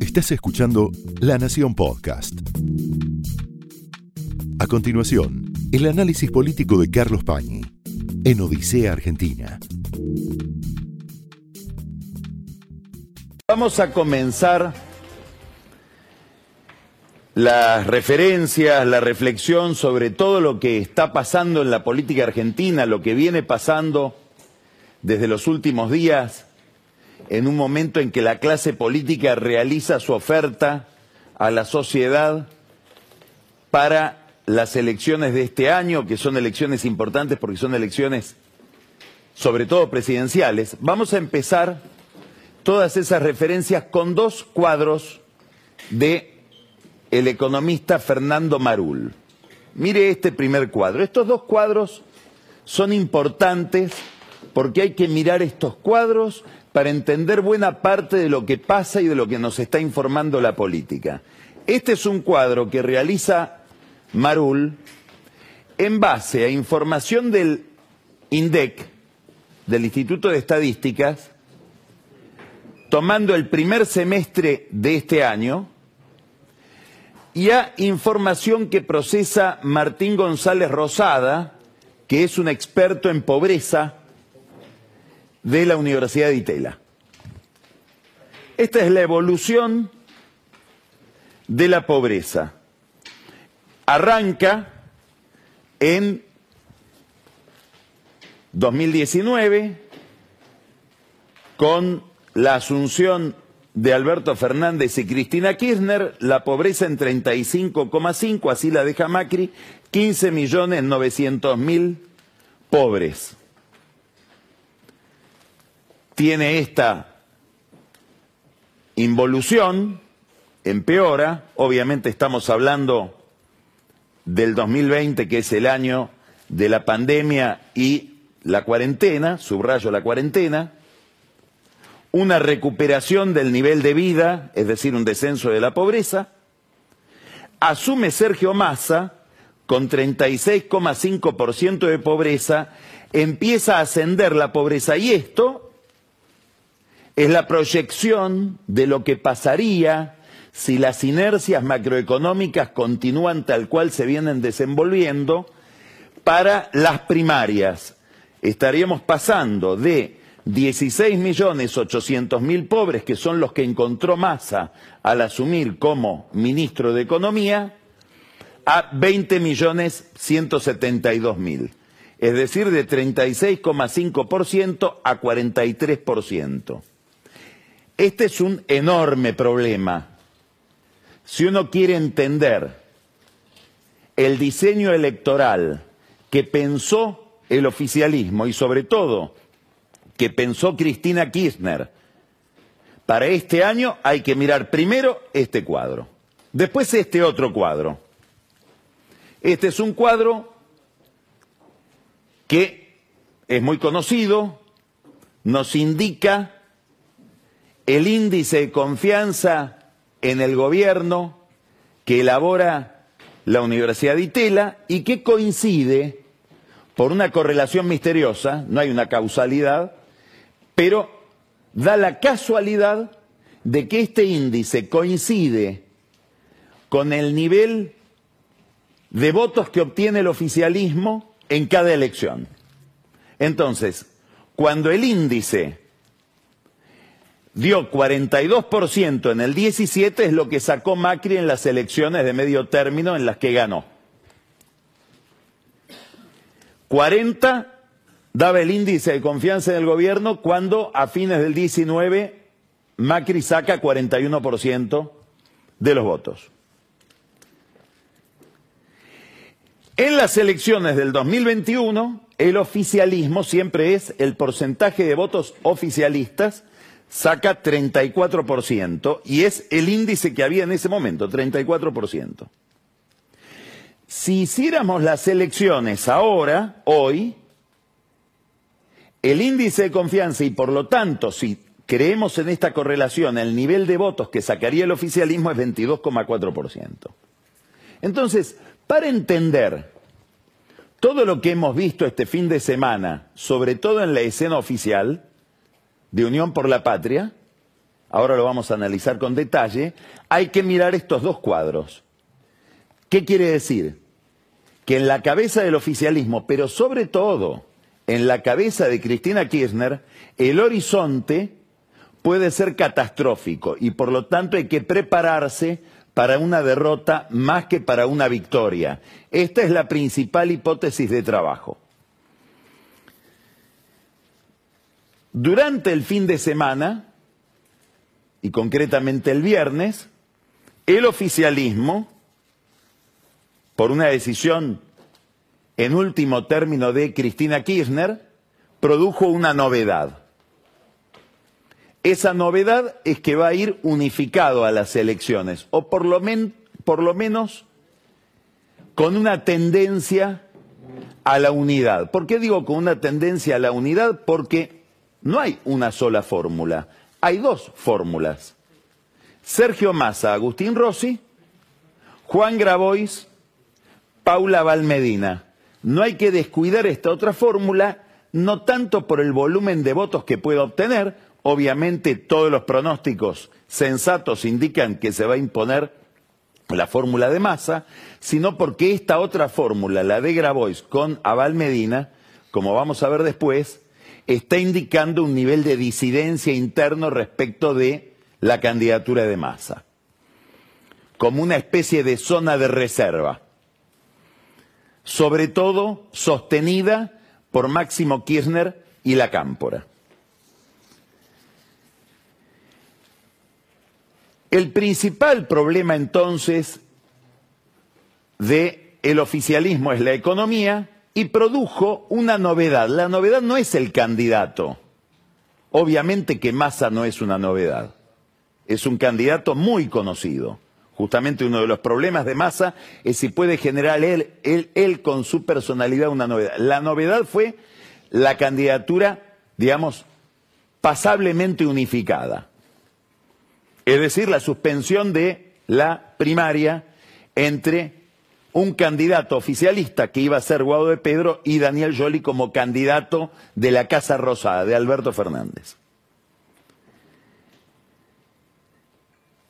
Estás escuchando La Nación Podcast. A continuación, el análisis político de Carlos Pañi en Odisea Argentina. Vamos a comenzar las referencias, la reflexión sobre todo lo que está pasando en la política argentina, lo que viene pasando desde los últimos días, en un momento en que la clase política realiza su oferta a la sociedad para las elecciones de este año, que son elecciones importantes porque son elecciones sobre todo presidenciales. Vamos a empezar todas esas referencias con dos cuadros de el economista Fernando Marul. Mire este primer cuadro. Estos dos cuadros son importantes porque hay que mirar estos cuadros para entender buena parte de lo que pasa y de lo que nos está informando la política. Este es un cuadro que realiza Marul en base a información del INDEC, del Instituto de Estadísticas, tomando el primer semestre de este año, y a información que procesa Martín González Rosada, que es un experto en pobreza de la Universidad de Itela. Esta es la evolución de la pobreza. Arranca en 2019 con la asunción de Alberto Fernández y Cristina Kirchner, la pobreza en 35,5, así la deja Macri, 15 millones 900 mil pobres. Tiene esta involución, empeora, obviamente estamos hablando del 2020, que es el año de la pandemia y la cuarentena, subrayo la cuarentena, una recuperación del nivel de vida, es decir, un descenso de la pobreza, asume Sergio Massa con 36,5% de pobreza, empieza a ascender la pobreza. Y esto es la proyección de lo que pasaría si las inercias macroeconómicas continúan tal cual se vienen desenvolviendo para las primarias. Estaríamos pasando de 16 millones 800 mil pobres, que son los que encontró Massa al asumir como ministro de Economía, a 20 millones 172 mil. Es decir, de 36,5% a 43%. Este es un enorme problema. Si uno quiere entender el diseño electoral que pensó el oficialismo y sobre todo que pensó Cristina Kirchner para este año, hay que mirar primero este cuadro, después este otro cuadro. Este es un cuadro que es muy conocido, nos indica el índice de confianza en el gobierno que elabora la Universidad de Itela y que coincide por una correlación misteriosa, no hay una causalidad, pero da la casualidad de que este índice coincide con el nivel de votos que obtiene el oficialismo en cada elección. Entonces, cuando el índice dio 42% en el 17 es lo que sacó Macri en las elecciones de medio término en las que ganó. 40 daba el índice de confianza en el gobierno cuando a fines del 19 Macri saca 41% de los votos. En las elecciones del 2021, el oficialismo siempre es el porcentaje de votos oficialistas, saca 34%, y es el índice que había en ese momento, 34%. Si hiciéramos las elecciones ahora, hoy, el índice de confianza y por lo tanto, si creemos en esta correlación, el nivel de votos que sacaría el oficialismo es 22,4%. Entonces, para entender todo lo que hemos visto este fin de semana, sobre todo en la escena oficial de Unión por la Patria, ahora lo vamos a analizar con detalle, hay que mirar estos dos cuadros. ¿Qué quiere decir? Que en la cabeza del oficialismo, pero sobre todo en la cabeza de Cristina Kirchner, el horizonte puede ser catastrófico y por lo tanto hay que prepararse para una derrota más que para una victoria. Esta es la principal hipótesis de trabajo. Durante el fin de semana, y concretamente el viernes, el oficialismo, por una decisión en último término de Cristina Kirchner, produjo una novedad. Esa novedad es que va a ir unificado a las elecciones, o por lo, menos con una tendencia a la unidad. ¿Por qué digo con una tendencia a la unidad? Porque no hay una sola fórmula, hay dos fórmulas. Sergio Massa, Agustín Rossi, Juan Grabois, Paula Valmedina. No hay que descuidar esta otra fórmula, no tanto por el volumen de votos que pueda obtener, obviamente todos los pronósticos sensatos indican que se va a imponer la fórmula de masa, sino porque esta otra fórmula, la de Grabois con Aval Medina, como vamos a ver después, está indicando un nivel de disidencia interno respecto de la candidatura de masa, como una especie de zona de reserva sobre todo sostenida por Máximo Kirchner y la Cámpora. El principal problema entonces de el oficialismo es la economía y produjo una novedad. La novedad no es el candidato. Obviamente que Massa no es una novedad. Es un candidato muy conocido. Justamente uno de los problemas de Massa es si puede generar él, él, con su personalidad una novedad. La novedad fue la candidatura, digamos, pasablemente unificada. Es decir, la suspensión de la primaria entre un candidato oficialista que iba a ser Guado de Pedro y Daniel Joly como candidato de la Casa Rosada, de Alberto Fernández.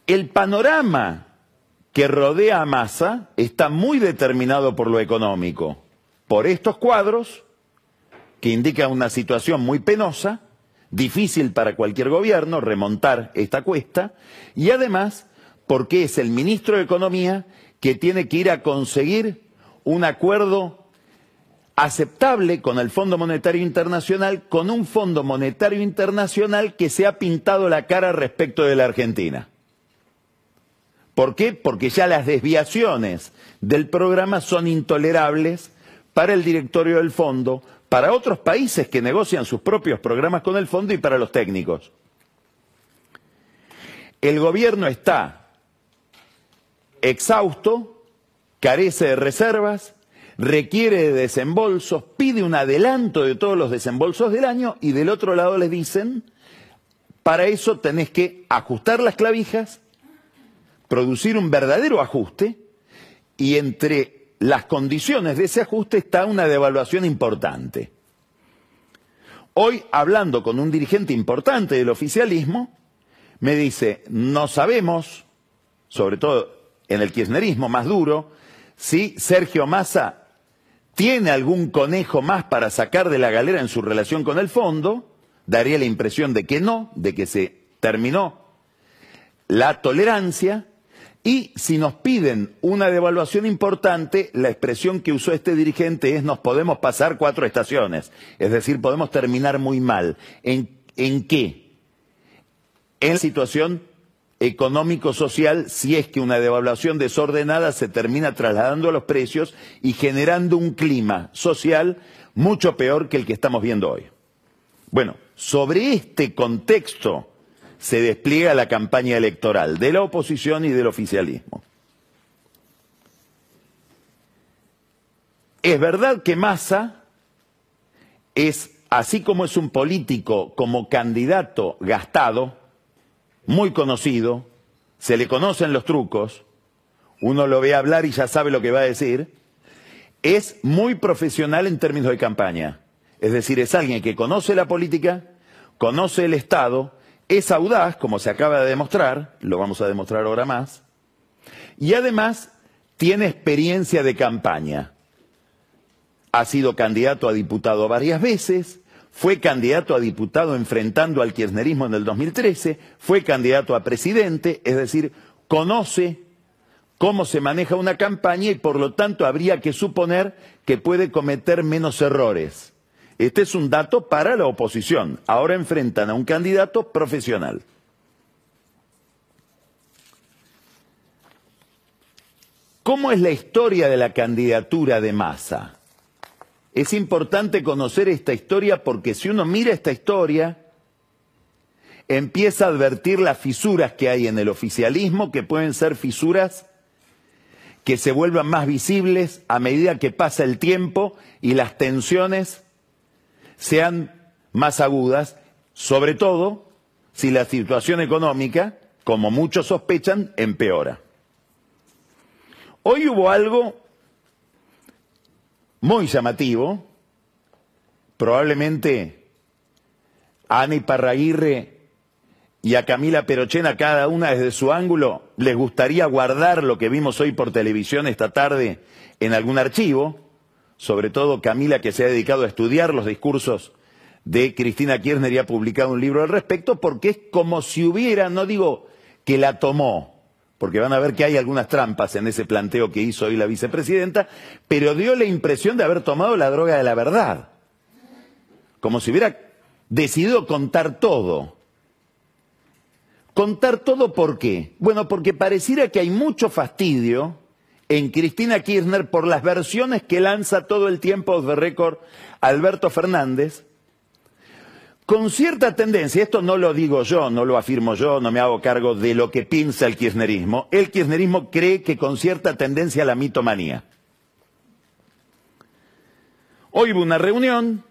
El panorama que rodea a Massa está muy determinado por lo económico, por estos cuadros que indican una situación muy penosa, difícil para cualquier gobierno remontar esta cuesta, y además porque es el ministro de Economía que tiene que ir a conseguir un acuerdo aceptable con el Fondo Monetario Internacional, con un Fondo Monetario Internacional que se ha pintado la cara respecto de la Argentina. ¿Por qué? Porque ya las desviaciones del programa son intolerables para el directorio del fondo, para otros países que negocian sus propios programas con el fondo y para los técnicos. El gobierno está exhausto, carece de reservas, requiere de desembolsos, pide un adelanto de todos los desembolsos del año y del otro lado le dicen, para eso tenés que ajustar las clavijas producir un verdadero ajuste y entre las condiciones de ese ajuste está una devaluación importante. Hoy, hablando con un dirigente importante del oficialismo, me dice, no sabemos, sobre todo en el kirchnerismo más duro, si Sergio Massa tiene algún conejo más para sacar de la galera en su relación con el fondo, daría la impresión de que no, de que se terminó la tolerancia, y si nos piden una devaluación importante, la expresión que usó este dirigente es nos podemos pasar cuatro estaciones. Es decir, podemos terminar muy mal. ¿En, en qué? En la situación económico-social si es que una devaluación desordenada se termina trasladando a los precios y generando un clima social mucho peor que el que estamos viendo hoy. Bueno, sobre este contexto se despliega la campaña electoral de la oposición y del oficialismo. Es verdad que Massa es, así como es un político como candidato gastado, muy conocido, se le conocen los trucos, uno lo ve hablar y ya sabe lo que va a decir, es muy profesional en términos de campaña. Es decir, es alguien que conoce la política, conoce el Estado es audaz, como se acaba de demostrar, lo vamos a demostrar ahora más, y además tiene experiencia de campaña. Ha sido candidato a diputado varias veces, fue candidato a diputado enfrentando al kirchnerismo en el 2013, fue candidato a presidente, es decir, conoce cómo se maneja una campaña y por lo tanto habría que suponer que puede cometer menos errores. Este es un dato para la oposición. Ahora enfrentan a un candidato profesional. ¿Cómo es la historia de la candidatura de Massa? Es importante conocer esta historia porque si uno mira esta historia, empieza a advertir las fisuras que hay en el oficialismo, que pueden ser fisuras que se vuelvan más visibles a medida que pasa el tiempo y las tensiones sean más agudas, sobre todo si la situación económica, como muchos sospechan, empeora. Hoy hubo algo muy llamativo, probablemente a Ana Parraguirre y a Camila Perochena, cada una desde su ángulo, les gustaría guardar lo que vimos hoy por televisión esta tarde en algún archivo, sobre todo Camila que se ha dedicado a estudiar los discursos de Cristina Kirchner y ha publicado un libro al respecto, porque es como si hubiera, no digo que la tomó, porque van a ver que hay algunas trampas en ese planteo que hizo hoy la vicepresidenta, pero dio la impresión de haber tomado la droga de la verdad, como si hubiera decidido contar todo. Contar todo por qué? Bueno, porque pareciera que hay mucho fastidio en Cristina Kirchner por las versiones que lanza todo el tiempo de récord Alberto Fernández, con cierta tendencia, esto no lo digo yo, no lo afirmo yo, no me hago cargo de lo que piensa el kirchnerismo, el kirchnerismo cree que con cierta tendencia a la mitomanía. Hoy hubo una reunión,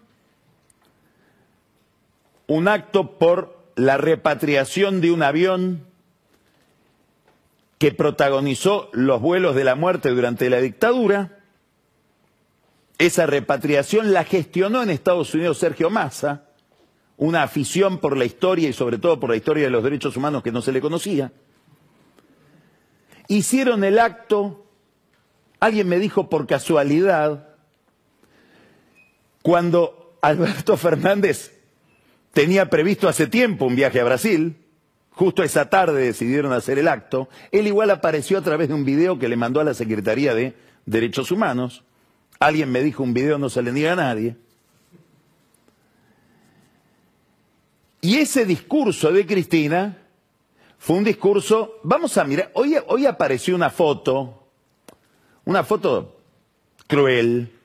un acto por la repatriación de un avión que protagonizó los vuelos de la muerte durante la dictadura. Esa repatriación la gestionó en Estados Unidos Sergio Massa una afición por la historia y sobre todo por la historia de los derechos humanos que no se le conocía. Hicieron el acto, alguien me dijo por casualidad, cuando Alberto Fernández tenía previsto hace tiempo un viaje a Brasil, justo esa tarde decidieron hacer el acto, él igual apareció a través de un video que le mandó a la Secretaría de Derechos Humanos, alguien me dijo un video no se le niega a nadie, Y ese discurso de Cristina fue un discurso, vamos a mirar, hoy, apareció una foto, una foto cruel,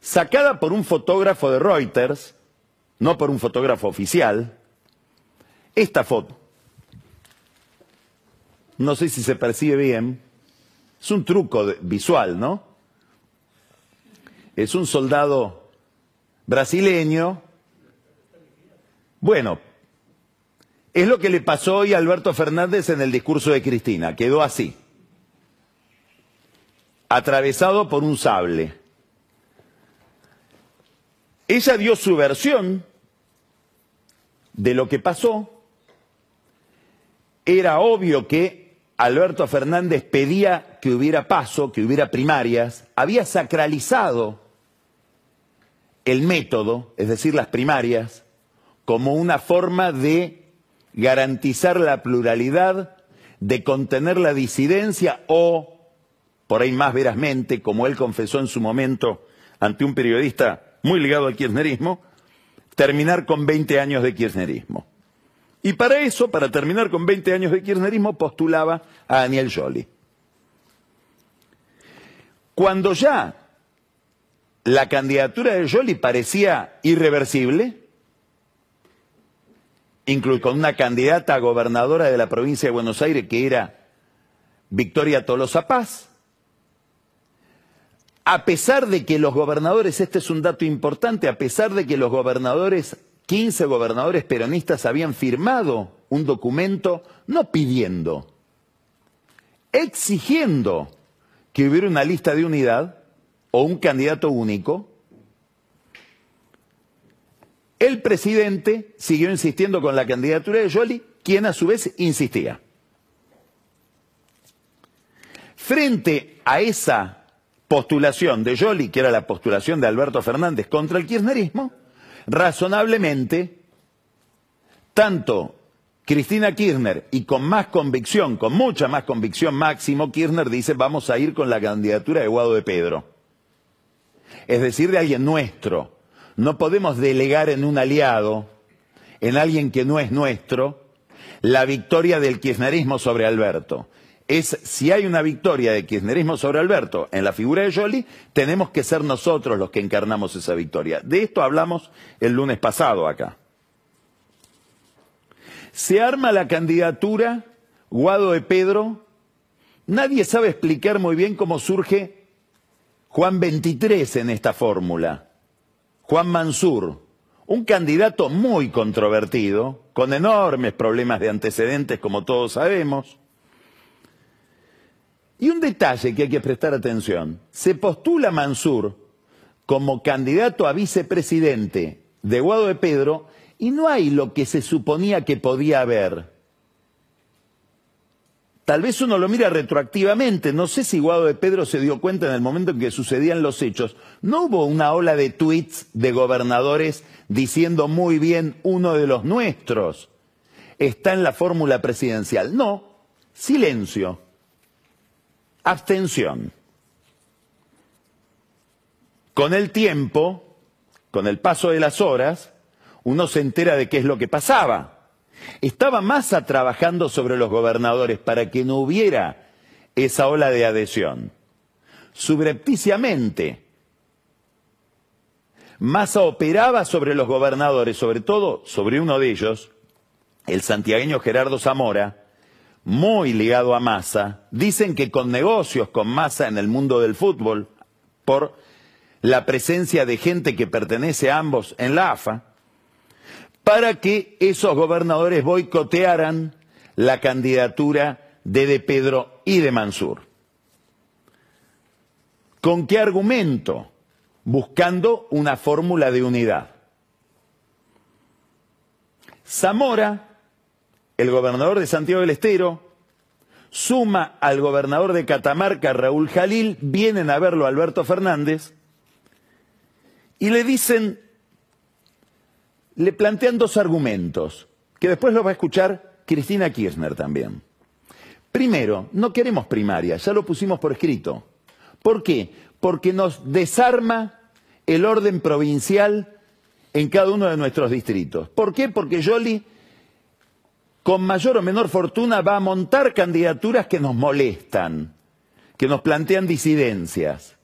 sacada por un fotógrafo de Reuters, no por un fotógrafo oficial, esta foto. No sé si se percibe bien, es un truco visual, ¿no? Es un soldado brasileño bueno, es lo que le pasó hoy a Alberto Fernández en el discurso de Cristina. Quedó así, atravesado por un sable. Ella dio su versión de lo que pasó. Era obvio que Alberto Fernández pedía que hubiera paso, que hubiera primarias, había sacralizado el método, es decir, las primarias, como una forma de garantizar la pluralidad, de contener la disidencia o, por ahí más verazmente, como él confesó en su momento ante un periodista muy ligado al kirchnerismo, terminar con 20 años de kirchnerismo. Y para eso, para terminar con 20 años de kirchnerismo, postulaba a Daniel Jolie. Cuando ya la candidatura de Jolie parecía irreversible, incluso con una candidata a gobernadora de la provincia de Buenos Aires que era Victoria Tolosa Paz. A pesar de que los gobernadores, este es un dato importante, a pesar de que los gobernadores, 15 gobernadores peronistas habían firmado un documento no pidiendo, exigiendo que hubiera una lista de unidad o un candidato único, El presidente siguió insistiendo con la candidatura de Jolie, quien a su vez insistía. Frente a esa postulación de Jolie, que era la postulación de Alberto Fernández contra el kirchnerismo, razonablemente, tanto Cristina Kirchner y con más convicción, con mucha más convicción máximo, Kirchner dice vamos a ir con la candidatura de Guado de Pedro. Es decir, de alguien nuestro. No podemos delegar en un aliado, en alguien que no es nuestro, la victoria del kirchnerismo sobre Alberto es si hay una victoria de kirchnerismo sobre Alberto en la figura de Jolie, tenemos que ser nosotros los que encarnamos esa victoria. De esto hablamos el lunes pasado acá. Se arma la candidatura Guado de Pedro. Nadie sabe explicar muy bien cómo surge Juan 23 en esta fórmula. Juan Mansur, un candidato muy controvertido, con enormes problemas de antecedentes, como todos sabemos y un detalle que hay que prestar atención. Se postula Mansur como candidato a vicepresidente de Guado de Pedro y no hay lo que se suponía que podía haber. Tal vez uno lo mira retroactivamente, no sé si Guado de Pedro se dio cuenta en el momento en que sucedían los hechos. No hubo una ola de tweets de gobernadores diciendo muy bien uno de los nuestros está en la fórmula presidencial. No, silencio. Abstención. Con el tiempo, con el paso de las horas, uno se entera de qué es lo que pasaba. Estaba Massa trabajando sobre los gobernadores para que no hubiera esa ola de adhesión. Subrepticiamente, Massa operaba sobre los gobernadores, sobre todo sobre uno de ellos, el santiagueño Gerardo Zamora, muy ligado a Massa, dicen que con negocios con Massa en el mundo del fútbol, por la presencia de gente que pertenece a ambos en la AFA, para que esos gobernadores boicotearan la candidatura de De Pedro y de Mansur. ¿Con qué argumento? Buscando una fórmula de unidad. Zamora el gobernador de Santiago del Estero, suma al gobernador de Catamarca, Raúl Jalil, vienen a verlo Alberto Fernández, y le dicen, le plantean dos argumentos, que después los va a escuchar Cristina Kirchner también. Primero, no queremos primaria, ya lo pusimos por escrito. ¿Por qué? Porque nos desarma el orden provincial en cada uno de nuestros distritos. ¿Por qué? Porque Jolie con mayor o menor fortuna va a montar candidaturas que nos molestan, que nos plantean disidencias,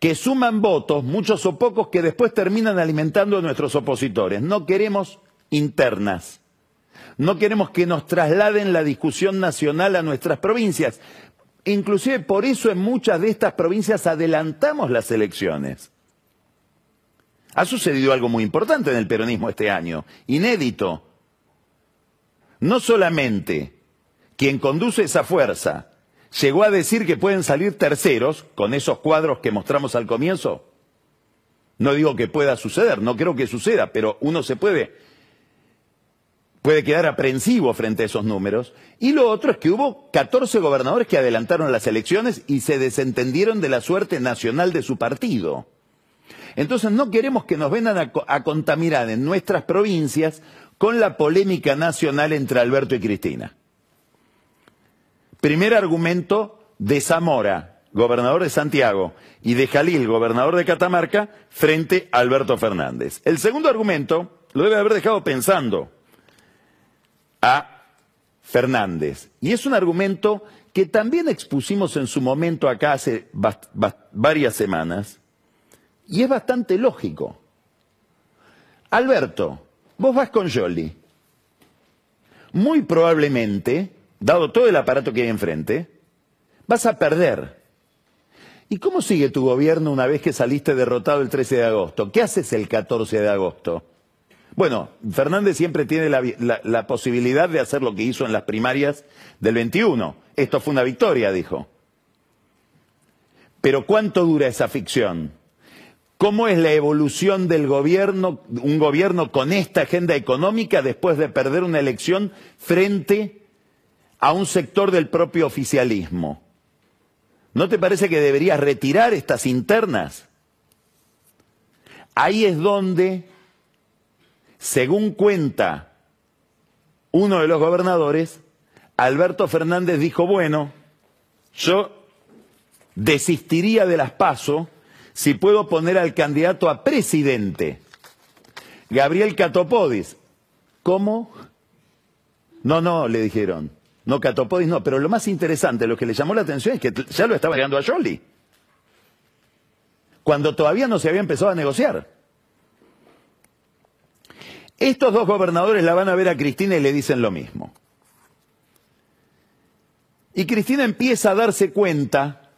que suman votos, muchos o pocos, que después terminan alimentando a nuestros opositores. No queremos internas. No queremos que nos trasladen la discusión nacional a nuestras provincias. Inclusive por eso en muchas de estas provincias adelantamos las elecciones. Ha sucedido algo muy importante en el peronismo este año, inédito no solamente quien conduce esa fuerza llegó a decir que pueden salir terceros con esos cuadros que mostramos al comienzo, no digo que pueda suceder, no creo que suceda, pero uno se puede, puede quedar aprensivo frente a esos números. Y lo otro es que hubo 14 gobernadores que adelantaron las elecciones y se desentendieron de la suerte nacional de su partido. Entonces no queremos que nos vengan a, a contaminar en nuestras provincias con la polémica nacional entre Alberto y Cristina. Primer argumento de Zamora, gobernador de Santiago, y de Jalil, gobernador de Catamarca, frente a Alberto Fernández. El segundo argumento lo debe haber dejado pensando a Fernández. Y es un argumento que también expusimos en su momento acá hace varias semanas, y es bastante lógico. Alberto, Vos vas con Jolie. Muy probablemente, dado todo el aparato que hay enfrente, vas a perder. ¿Y cómo sigue tu gobierno una vez que saliste derrotado el 13 de agosto? ¿Qué haces el 14 de agosto? Bueno, Fernández siempre tiene la, posibilidad de hacer lo que hizo en las primarias del 21. Esto fue una victoria, dijo. Pero ¿cuánto dura esa ficción? cómo es la evolución del gobierno, un gobierno con esta agenda económica después de perder una elección frente a un sector del propio oficialismo. ¿No te parece que deberías retirar estas internas? Ahí es donde, según cuenta uno de los gobernadores, Alberto Fernández dijo, bueno, yo desistiría de las PASO si puedo poner al candidato a presidente, Gabriel Catopodis. ¿Cómo? No, no, le dijeron. No, Catopodis no, pero lo más interesante, lo que le llamó la atención es que ya lo estaba llegando a Jolie. Cuando todavía no se había empezado a negociar. Estos dos gobernadores la van a ver a Cristina y le dicen lo mismo. Y Cristina empieza a darse cuenta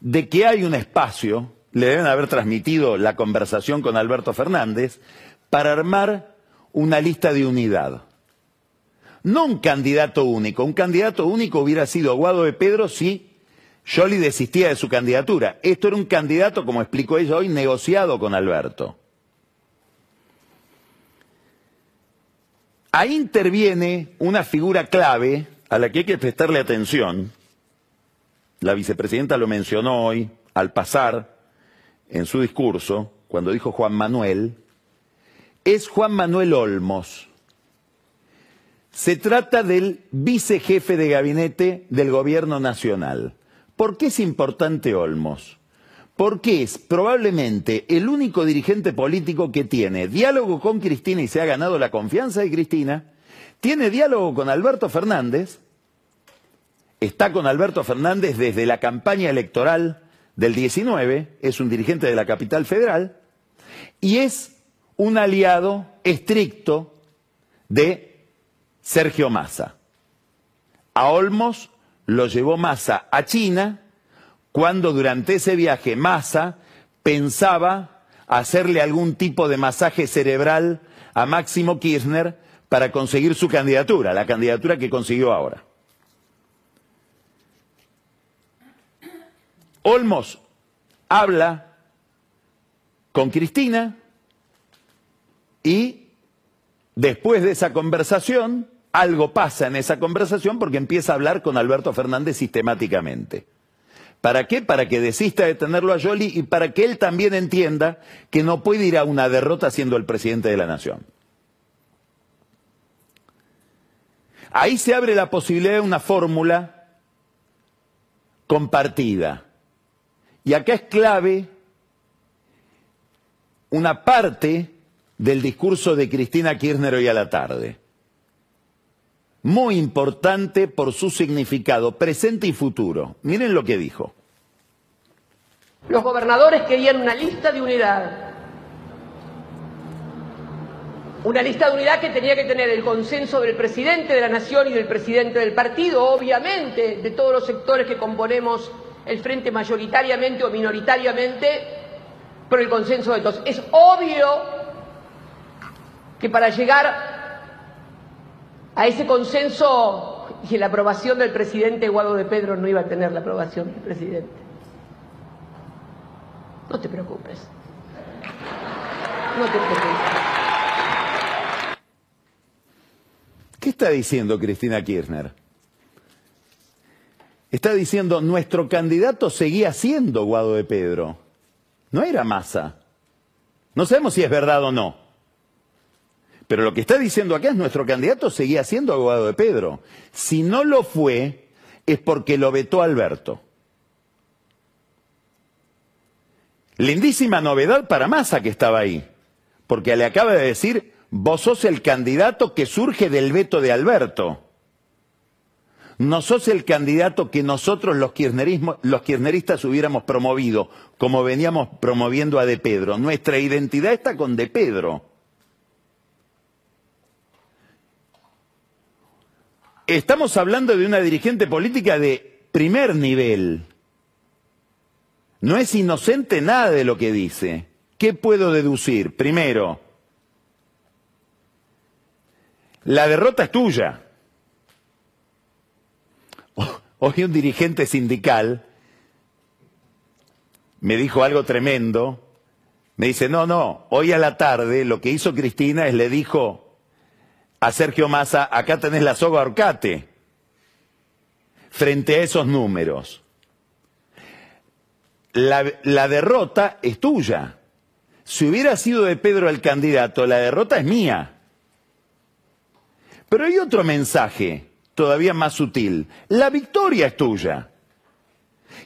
de que hay un espacio, le deben haber transmitido la conversación con Alberto Fernández, para armar una lista de unidad. No un candidato único, un candidato único hubiera sido Guado de Pedro si Jolie desistía de su candidatura. Esto era un candidato, como explicó ella hoy, negociado con Alberto. Ahí interviene una figura clave a la que hay que prestarle atención, la vicepresidenta lo mencionó hoy al pasar en su discurso, cuando dijo Juan Manuel, es Juan Manuel Olmos. Se trata del vicejefe de gabinete del gobierno nacional. ¿Por qué es importante Olmos? Porque es probablemente el único dirigente político que tiene diálogo con Cristina y se ha ganado la confianza de Cristina, tiene diálogo con Alberto Fernández está con Alberto Fernández desde la campaña electoral del 19, es un dirigente de la capital federal, y es un aliado estricto de Sergio Massa. A Olmos lo llevó Massa a China cuando durante ese viaje Massa pensaba hacerle algún tipo de masaje cerebral a Máximo Kirchner para conseguir su candidatura, la candidatura que consiguió ahora. Olmos habla con Cristina y después de esa conversación, algo pasa en esa conversación porque empieza a hablar con Alberto Fernández sistemáticamente. ¿Para qué? Para que desista de tenerlo a Jolie y para que él también entienda que no puede ir a una derrota siendo el presidente de la nación. Ahí se abre la posibilidad de una fórmula compartida y acá es clave una parte del discurso de Cristina Kirchner hoy a la tarde. Muy importante por su significado presente y futuro. Miren lo que dijo. Los gobernadores querían una lista de unidad. Una lista de unidad que tenía que tener el consenso del presidente de la Nación y del presidente del partido, obviamente, de todos los sectores que componemos el frente mayoritariamente o minoritariamente por el consenso de todos. Es obvio que para llegar a ese consenso y la aprobación del presidente Guado de Pedro no iba a tener la aprobación del presidente. No te preocupes. No te preocupes. ¿Qué está diciendo Cristina Kirchner? Está diciendo, nuestro candidato seguía siendo Guado de Pedro. No era Massa. No sabemos si es verdad o no. Pero lo que está diciendo acá es nuestro candidato seguía siendo Guado de Pedro. Si no lo fue, es porque lo vetó Alberto. Lindísima novedad para Massa que estaba ahí. Porque le acaba de decir, vos sos el candidato que surge del veto de Alberto no sos el candidato que nosotros los, los kirchneristas hubiéramos promovido, como veníamos promoviendo a De Pedro. Nuestra identidad está con De Pedro. Estamos hablando de una dirigente política de primer nivel. No es inocente nada de lo que dice. ¿Qué puedo deducir? Primero, la derrota es tuya. Hoy un dirigente sindical me dijo algo tremendo Me dice, no, no, hoy a la tarde lo que hizo Cristina es le dijo a Sergio Massa, acá tenés la soga orcate, frente a esos números. La, derrota es tuya. Si hubiera sido de Pedro el candidato, la derrota es mía. Pero hay otro mensaje todavía más sutil. La victoria es tuya.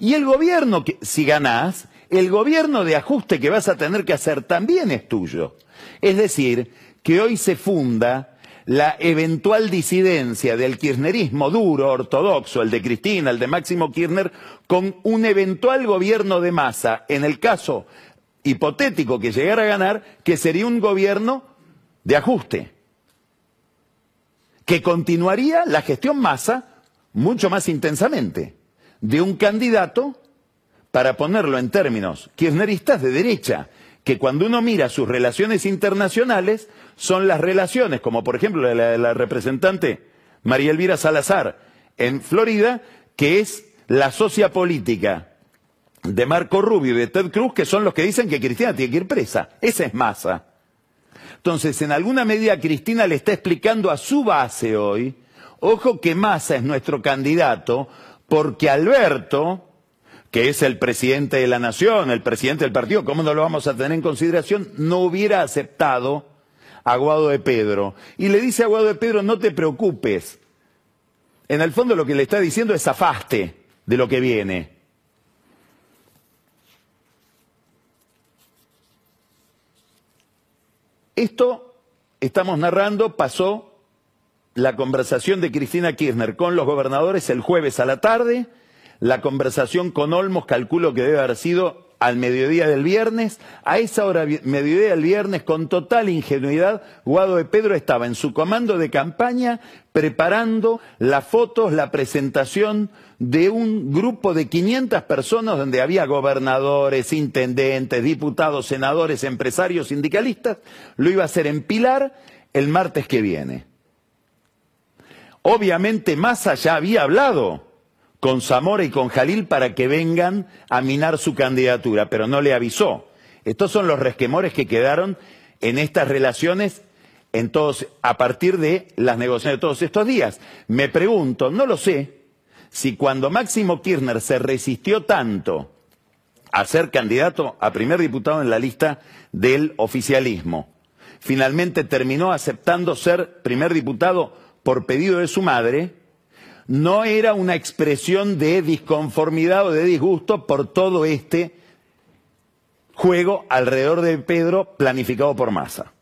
Y el gobierno, si ganás, el gobierno de ajuste que vas a tener que hacer también es tuyo. Es decir, que hoy se funda la eventual disidencia del kirchnerismo duro, ortodoxo, el de Cristina, el de Máximo Kirchner, con un eventual gobierno de masa, en el caso hipotético que llegara a ganar, que sería un gobierno de ajuste que continuaría la gestión masa mucho más intensamente de un candidato, para ponerlo en términos kirchneristas de derecha, que cuando uno mira sus relaciones internacionales son las relaciones, como por ejemplo la de la representante María Elvira Salazar en Florida, que es la socia política de Marco Rubio y de Ted Cruz, que son los que dicen que Cristina tiene que ir presa. Esa es masa. Entonces, en alguna medida Cristina le está explicando a su base hoy, ojo que Massa es nuestro candidato, porque Alberto, que es el presidente de la nación, el presidente del partido, ¿cómo no lo vamos a tener en consideración? No hubiera aceptado a Guado de Pedro. Y le dice a Guado de Pedro, no te preocupes. En el fondo lo que le está diciendo es afaste de lo que viene. Esto, estamos narrando, pasó la conversación de Cristina Kirchner con los gobernadores el jueves a la tarde, la conversación con Olmos calculo que debe haber sido al mediodía del viernes. A esa hora, mediodía del viernes, con total ingenuidad, Guado de Pedro estaba en su comando de campaña preparando las fotos, la presentación de un grupo de 500 personas donde había gobernadores, intendentes, diputados, senadores, empresarios, sindicalistas. Lo iba a hacer en Pilar el martes que viene. Obviamente Massa ya había hablado con Zamora y con Jalil para que vengan a minar su candidatura, pero no le avisó. Estos son los resquemores que quedaron en estas relaciones en todos, a partir de las negociaciones de todos estos días. Me pregunto, no lo sé, si cuando Máximo Kirchner se resistió tanto a ser candidato a primer diputado en la lista del oficialismo, finalmente terminó aceptando ser primer diputado por pedido de su madre, no era una expresión de disconformidad o de disgusto por todo este juego alrededor de Pedro planificado por Massa.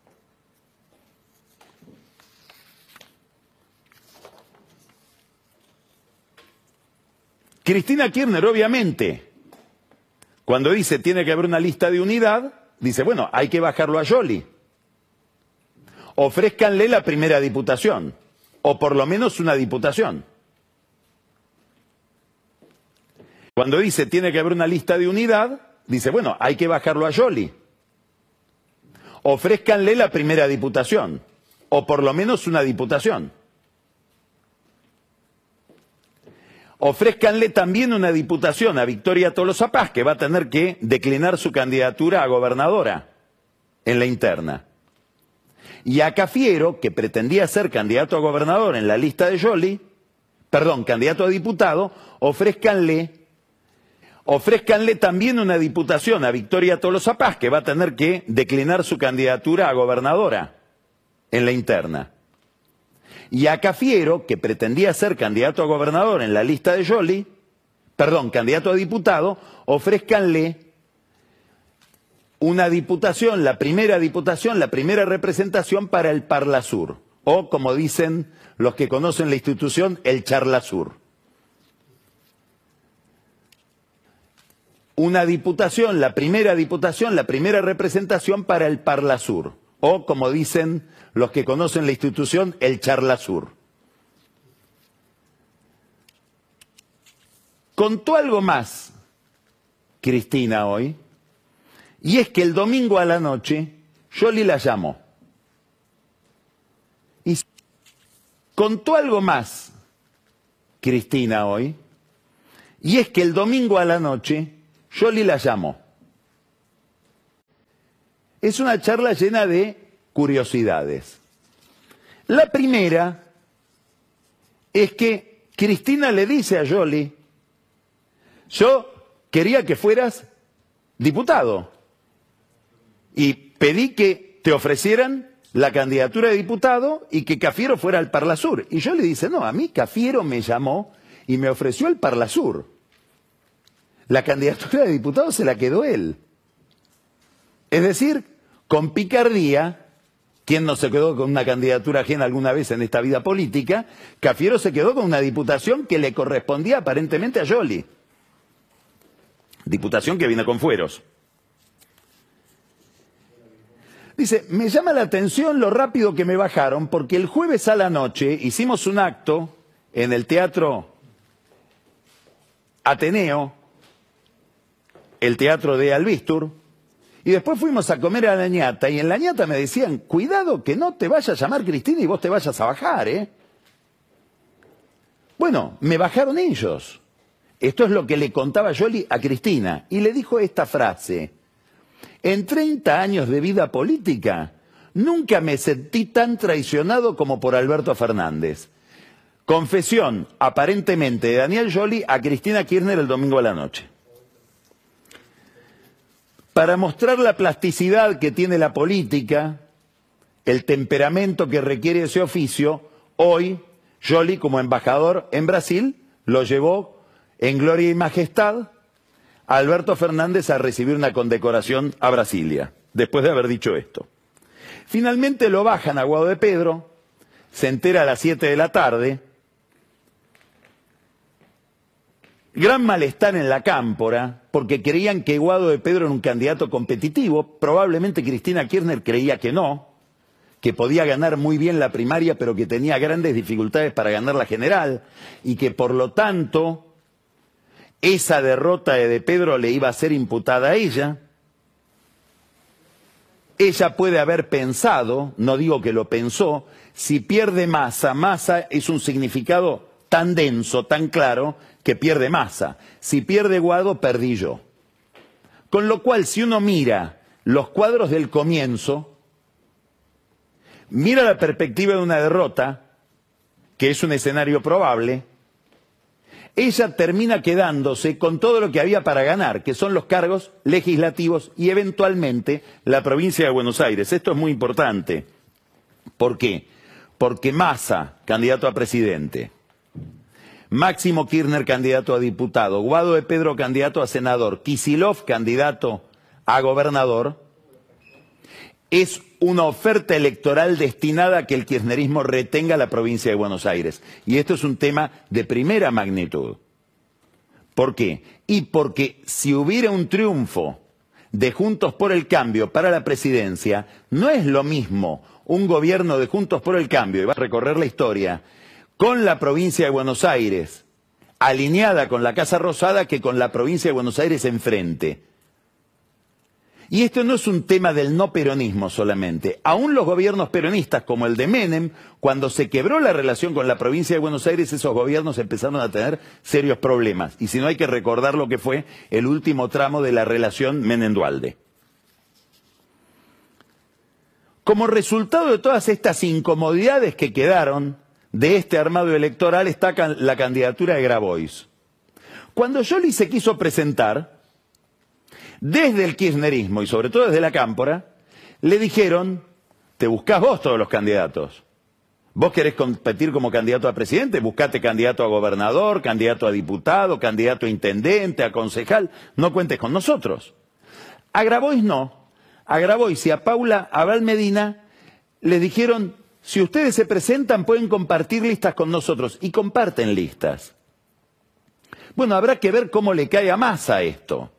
Cristina Kirchner, obviamente, cuando dice tiene que haber una lista de unidad, dice, bueno, hay que bajarlo a Yoli. Ofrézcanle la primera diputación, o por lo menos una diputación. Cuando dice tiene que haber una lista de unidad, dice, bueno, hay que bajarlo a Yoli. Ofrézcanle la primera diputación, o por lo menos una diputación. Ofrézcanle también una diputación a Victoria Tolosa Paz, que va a tener que declinar su candidatura a gobernadora en la interna. Y a Cafiero, que pretendía ser candidato a gobernador en la lista de Yoli, perdón, candidato a diputado, ofrézcanle Ofrézcanle también una diputación a Victoria Tolosa Paz, que va a tener que declinar su candidatura a gobernadora en la interna. Y a Cafiero, que pretendía ser candidato a gobernador en la lista de Yoli, perdón, candidato a diputado, ofrézcanle una diputación, la primera diputación, la primera representación para el Parla Sur, o como dicen los que conocen la institución, el Charla una diputación, la primera diputación, la primera representación para el Parla Sur, o como dicen los que conocen la institución, el Charla Sur. Contó algo más Cristina hoy, y es que el domingo a la noche yo le la llamo. Y contó algo más Cristina hoy, y es que el domingo a la noche yo le la llamo. es una charla llena de curiosidades. La primera es que Cristina le dice a Jolie, yo quería que fueras diputado y pedí que te ofrecieran la candidatura de diputado y que Cafiero fuera al Parlasur. Y yo le dice, no, a mí Cafiero me llamó y me ofreció el Parlasur. La candidatura de diputado se la quedó él. Es decir, con picardía, ¿quién no se quedó con una candidatura ajena alguna vez en esta vida política? Cafiero se quedó con una diputación que le correspondía aparentemente a Jolie. Diputación que viene con fueros. Dice, me llama la atención lo rápido que me bajaron porque el jueves a la noche hicimos un acto en el Teatro Ateneo, el Teatro de Albistur, y después fuimos a comer a la ñata y en la ñata me decían, cuidado que no te vaya a llamar Cristina y vos te vayas a bajar, ¿eh? Bueno, me bajaron ellos. Esto es lo que le contaba Yoli a Cristina y le dijo esta frase. En 30 años de vida política, nunca me sentí tan traicionado como por Alberto Fernández. Confesión, aparentemente, de Daniel Jolie a Cristina Kirchner el domingo a la noche. Para mostrar la plasticidad que tiene la política, el temperamento que requiere ese oficio, hoy Jolie, como embajador en Brasil, lo llevó en gloria y majestad a Alberto Fernández a recibir una condecoración a Brasilia, después de haber dicho esto. Finalmente lo bajan a Guado de Pedro, se entera a las 7 de la tarde, gran malestar en la cámpora, porque creían que Guado de Pedro era un candidato competitivo, probablemente Cristina Kirchner creía que no, que podía ganar muy bien la primaria, pero que tenía grandes dificultades para ganar la general, y que por lo tanto esa derrota de, Pedro le iba a ser imputada a ella. Ella puede haber pensado, no digo que lo pensó, si pierde masa, masa es un significado tan denso, tan claro, que pierde masa. Si pierde Guado, perdí yo. Con lo cual, si uno mira los cuadros del comienzo, mira la perspectiva de una derrota, que es un escenario probable, ella termina quedándose con todo lo que había para ganar, que son los cargos legislativos y eventualmente la provincia de Buenos Aires. Esto es muy importante. ¿Por qué? Porque Massa, candidato a presidente, Máximo Kirchner, candidato a diputado, Guado de Pedro, candidato a senador, Kisilov, candidato a gobernador, es una oferta electoral destinada a que el kirchnerismo retenga la provincia de Buenos Aires. Y esto es un tema de primera magnitud. ¿Por qué? Y porque si hubiera un triunfo de Juntos por el Cambio para la presidencia, no es lo mismo un gobierno de Juntos por el Cambio, y va a recorrer la historia, con la provincia de Buenos Aires, alineada con la Casa Rosada, que con la provincia de Buenos Aires enfrente. Y esto no es un tema del no peronismo solamente. Aún los gobiernos peronistas, como el de Menem, cuando se quebró la relación con la provincia de Buenos Aires, esos gobiernos empezaron a tener serios problemas. Y si no hay que recordar lo que fue el último tramo de la relación Menem-Dualde. Como resultado de todas estas incomodidades que quedaron de este armado electoral está la candidatura de Grabois. Cuando Jolie se quiso presentar, desde el kirchnerismo y sobre todo desde la cámpora, le dijeron, te buscás vos todos los candidatos. Vos querés competir como candidato a presidente, buscate candidato a gobernador, candidato a diputado, candidato a intendente, a concejal, no cuentes con nosotros. A Grabois no. A Grabois y a Paula Abal Medina le dijeron, si ustedes se presentan pueden compartir listas con nosotros y comparten listas. Bueno, habrá que ver cómo le cae a Massa esto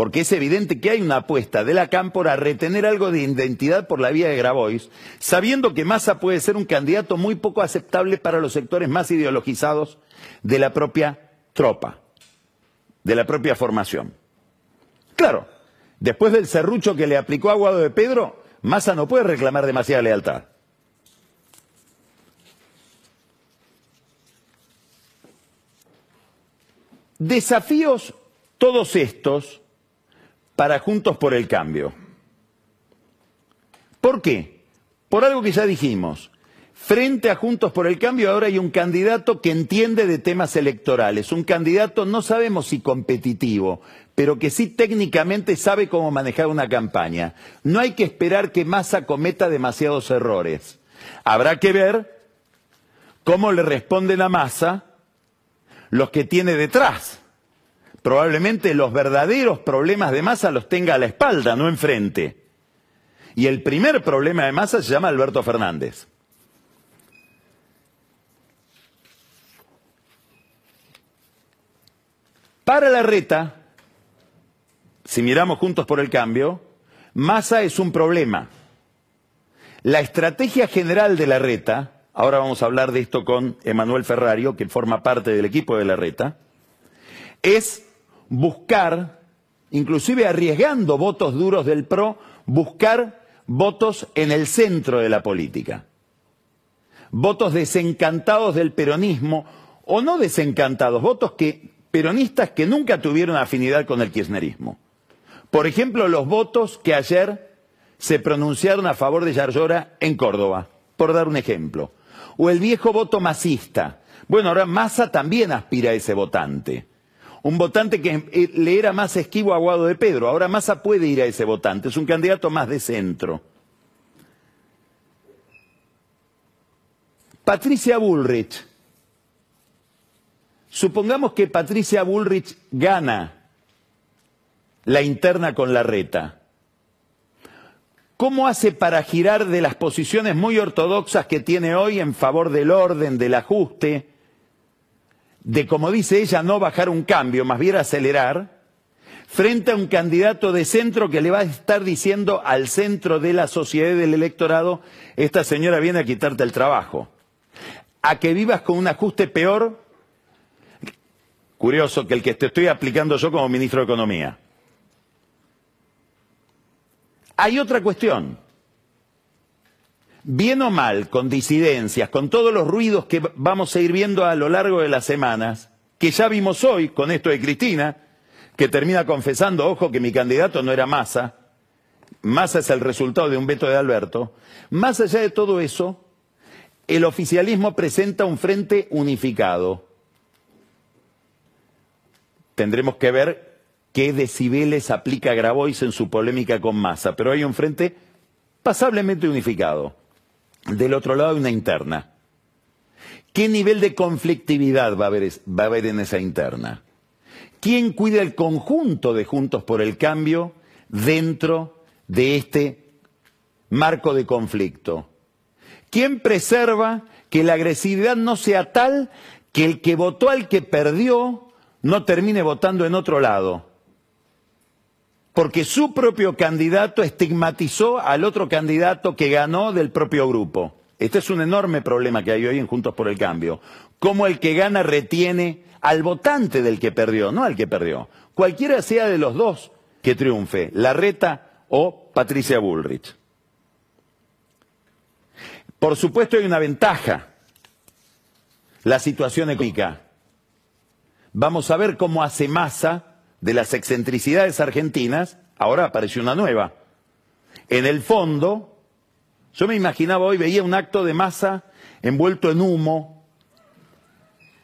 porque es evidente que hay una apuesta de la Cámpora a retener algo de identidad por la vía de Grabois, sabiendo que Massa puede ser un candidato muy poco aceptable para los sectores más ideologizados de la propia tropa, de la propia formación. Claro, después del serrucho que le aplicó a de Pedro, Massa no puede reclamar demasiada lealtad. Desafíos todos estos para Juntos por el Cambio. ¿Por qué? Por algo que ya dijimos. Frente a Juntos por el Cambio ahora hay un candidato que entiende de temas electorales, un candidato no sabemos si competitivo, pero que sí técnicamente sabe cómo manejar una campaña. No hay que esperar que Massa cometa demasiados errores. Habrá que ver cómo le responden a Massa los que tiene detrás. Probablemente los verdaderos problemas de Massa los tenga a la espalda, no enfrente. Y el primer problema de Massa se llama Alberto Fernández. Para la reta, si miramos juntos por el cambio, Massa es un problema. La estrategia general de la reta, ahora vamos a hablar de esto con Emanuel Ferrario, que forma parte del equipo de la reta, es buscar, inclusive arriesgando votos duros del PRO, buscar votos en el centro de la política. Votos desencantados del peronismo, o no desencantados, votos que, peronistas que nunca tuvieron afinidad con el kirchnerismo. Por ejemplo, los votos que ayer se pronunciaron a favor de Yarlora en Córdoba, por dar un ejemplo. O el viejo voto masista. Bueno, ahora Massa también aspira a ese votante. Un votante que eh, le era más esquivo a Guado de Pedro. Ahora Massa puede ir a ese votante. Es un candidato más de centro. Patricia Bullrich. Supongamos que Patricia Bullrich gana la interna con la reta. ¿Cómo hace para girar de las posiciones muy ortodoxas que tiene hoy en favor del orden, del ajuste, de, como dice ella, no bajar un cambio, más bien acelerar, frente a un candidato de centro que le va a estar diciendo al centro de la sociedad y del electorado, esta señora viene a quitarte el trabajo, a que vivas con un ajuste peor, curioso, que el que te estoy aplicando yo como ministro de Economía. Hay otra cuestión. Bien o mal, con disidencias, con todos los ruidos que vamos a ir viendo a lo largo de las semanas, que ya vimos hoy con esto de Cristina, que termina confesando, ojo, que mi candidato no era Massa, Massa es el resultado de un veto de Alberto, más allá de todo eso, el oficialismo presenta un frente unificado. Tendremos que ver qué decibeles aplica Grabois en su polémica con Massa, pero hay un frente pasablemente unificado. Del otro lado hay una interna. ¿Qué nivel de conflictividad va a haber, va a haber en esa interna? ¿Quién cuida el conjunto de Juntos por el Cambio dentro de este marco de conflicto? ¿Quién preserva que la agresividad no sea tal que el que votó al que perdió no termine votando en otro lado? Porque su propio candidato estigmatizó al otro candidato que ganó del propio grupo. Este es un enorme problema que hay hoy en Juntos por el Cambio. Cómo el que gana retiene al votante del que perdió, no al que perdió. Cualquiera sea de los dos que triunfe, Larreta o Patricia Bullrich. Por supuesto hay una ventaja, la situación económica. Vamos a ver cómo hace masa de las excentricidades argentinas, ahora apareció una nueva. En el fondo, yo me imaginaba hoy, veía un acto de masa envuelto en humo,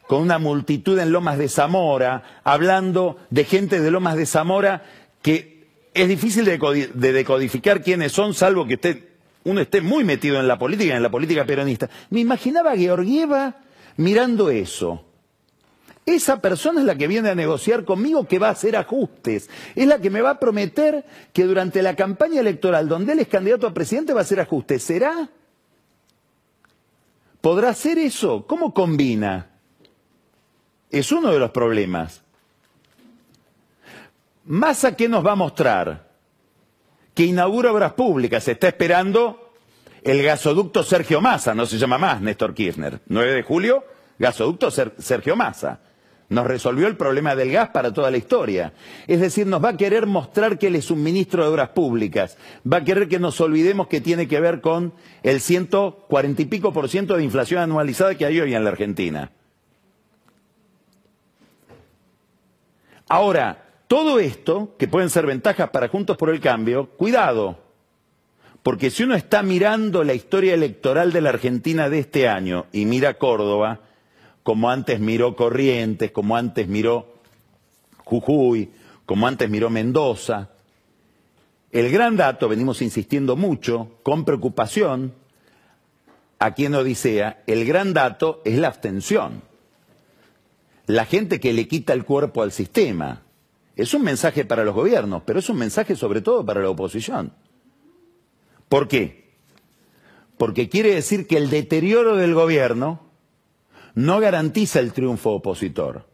con una multitud en Lomas de Zamora, hablando de gente de Lomas de Zamora que es difícil de decodificar quiénes son, salvo que uno esté muy metido en la política, en la política peronista. Me imaginaba a Georgieva mirando eso esa persona es la que viene a negociar conmigo que va a hacer ajustes. Es la que me va a prometer que durante la campaña electoral, donde él es candidato a presidente, va a hacer ajustes. ¿Será? ¿Podrá hacer eso? ¿Cómo combina? Es uno de los problemas. ¿Masa qué nos va a mostrar? Que inaugura obras públicas. Se está esperando el gasoducto Sergio Massa, no se llama más Néstor Kirchner. 9 de julio, gasoducto Sergio Massa. Nos resolvió el problema del gas para toda la historia. Es decir, nos va a querer mostrar que él es un ministro de Obras Públicas. Va a querer que nos olvidemos que tiene que ver con el ciento cuarenta y pico por ciento de inflación anualizada que hay hoy en la Argentina. Ahora, todo esto, que pueden ser ventajas para Juntos por el Cambio, cuidado, Porque si uno está mirando la historia electoral de la Argentina de este año y mira Córdoba, como antes miró Corrientes, como antes miró Jujuy, como antes miró Mendoza, el gran dato, venimos insistiendo mucho, con preocupación, aquí en Odisea, el gran dato es la abstención. La gente que le quita el cuerpo al sistema. Es un mensaje para los gobiernos, pero es un mensaje sobre todo para la oposición. ¿Por qué? Porque quiere decir que el deterioro del gobierno no garantiza el triunfo opositor.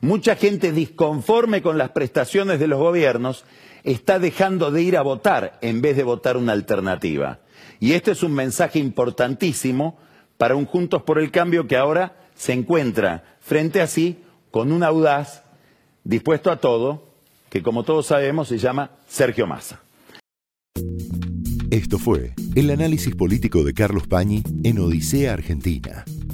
Mucha gente disconforme con las prestaciones de los gobiernos está dejando de ir a votar en vez de votar una alternativa. Y este es un mensaje importantísimo para un Juntos por el Cambio que ahora se encuentra frente a sí con un audaz dispuesto a todo, que como todos sabemos se llama Sergio Massa. Esto fue el análisis político de Carlos Pañi en Odisea Argentina,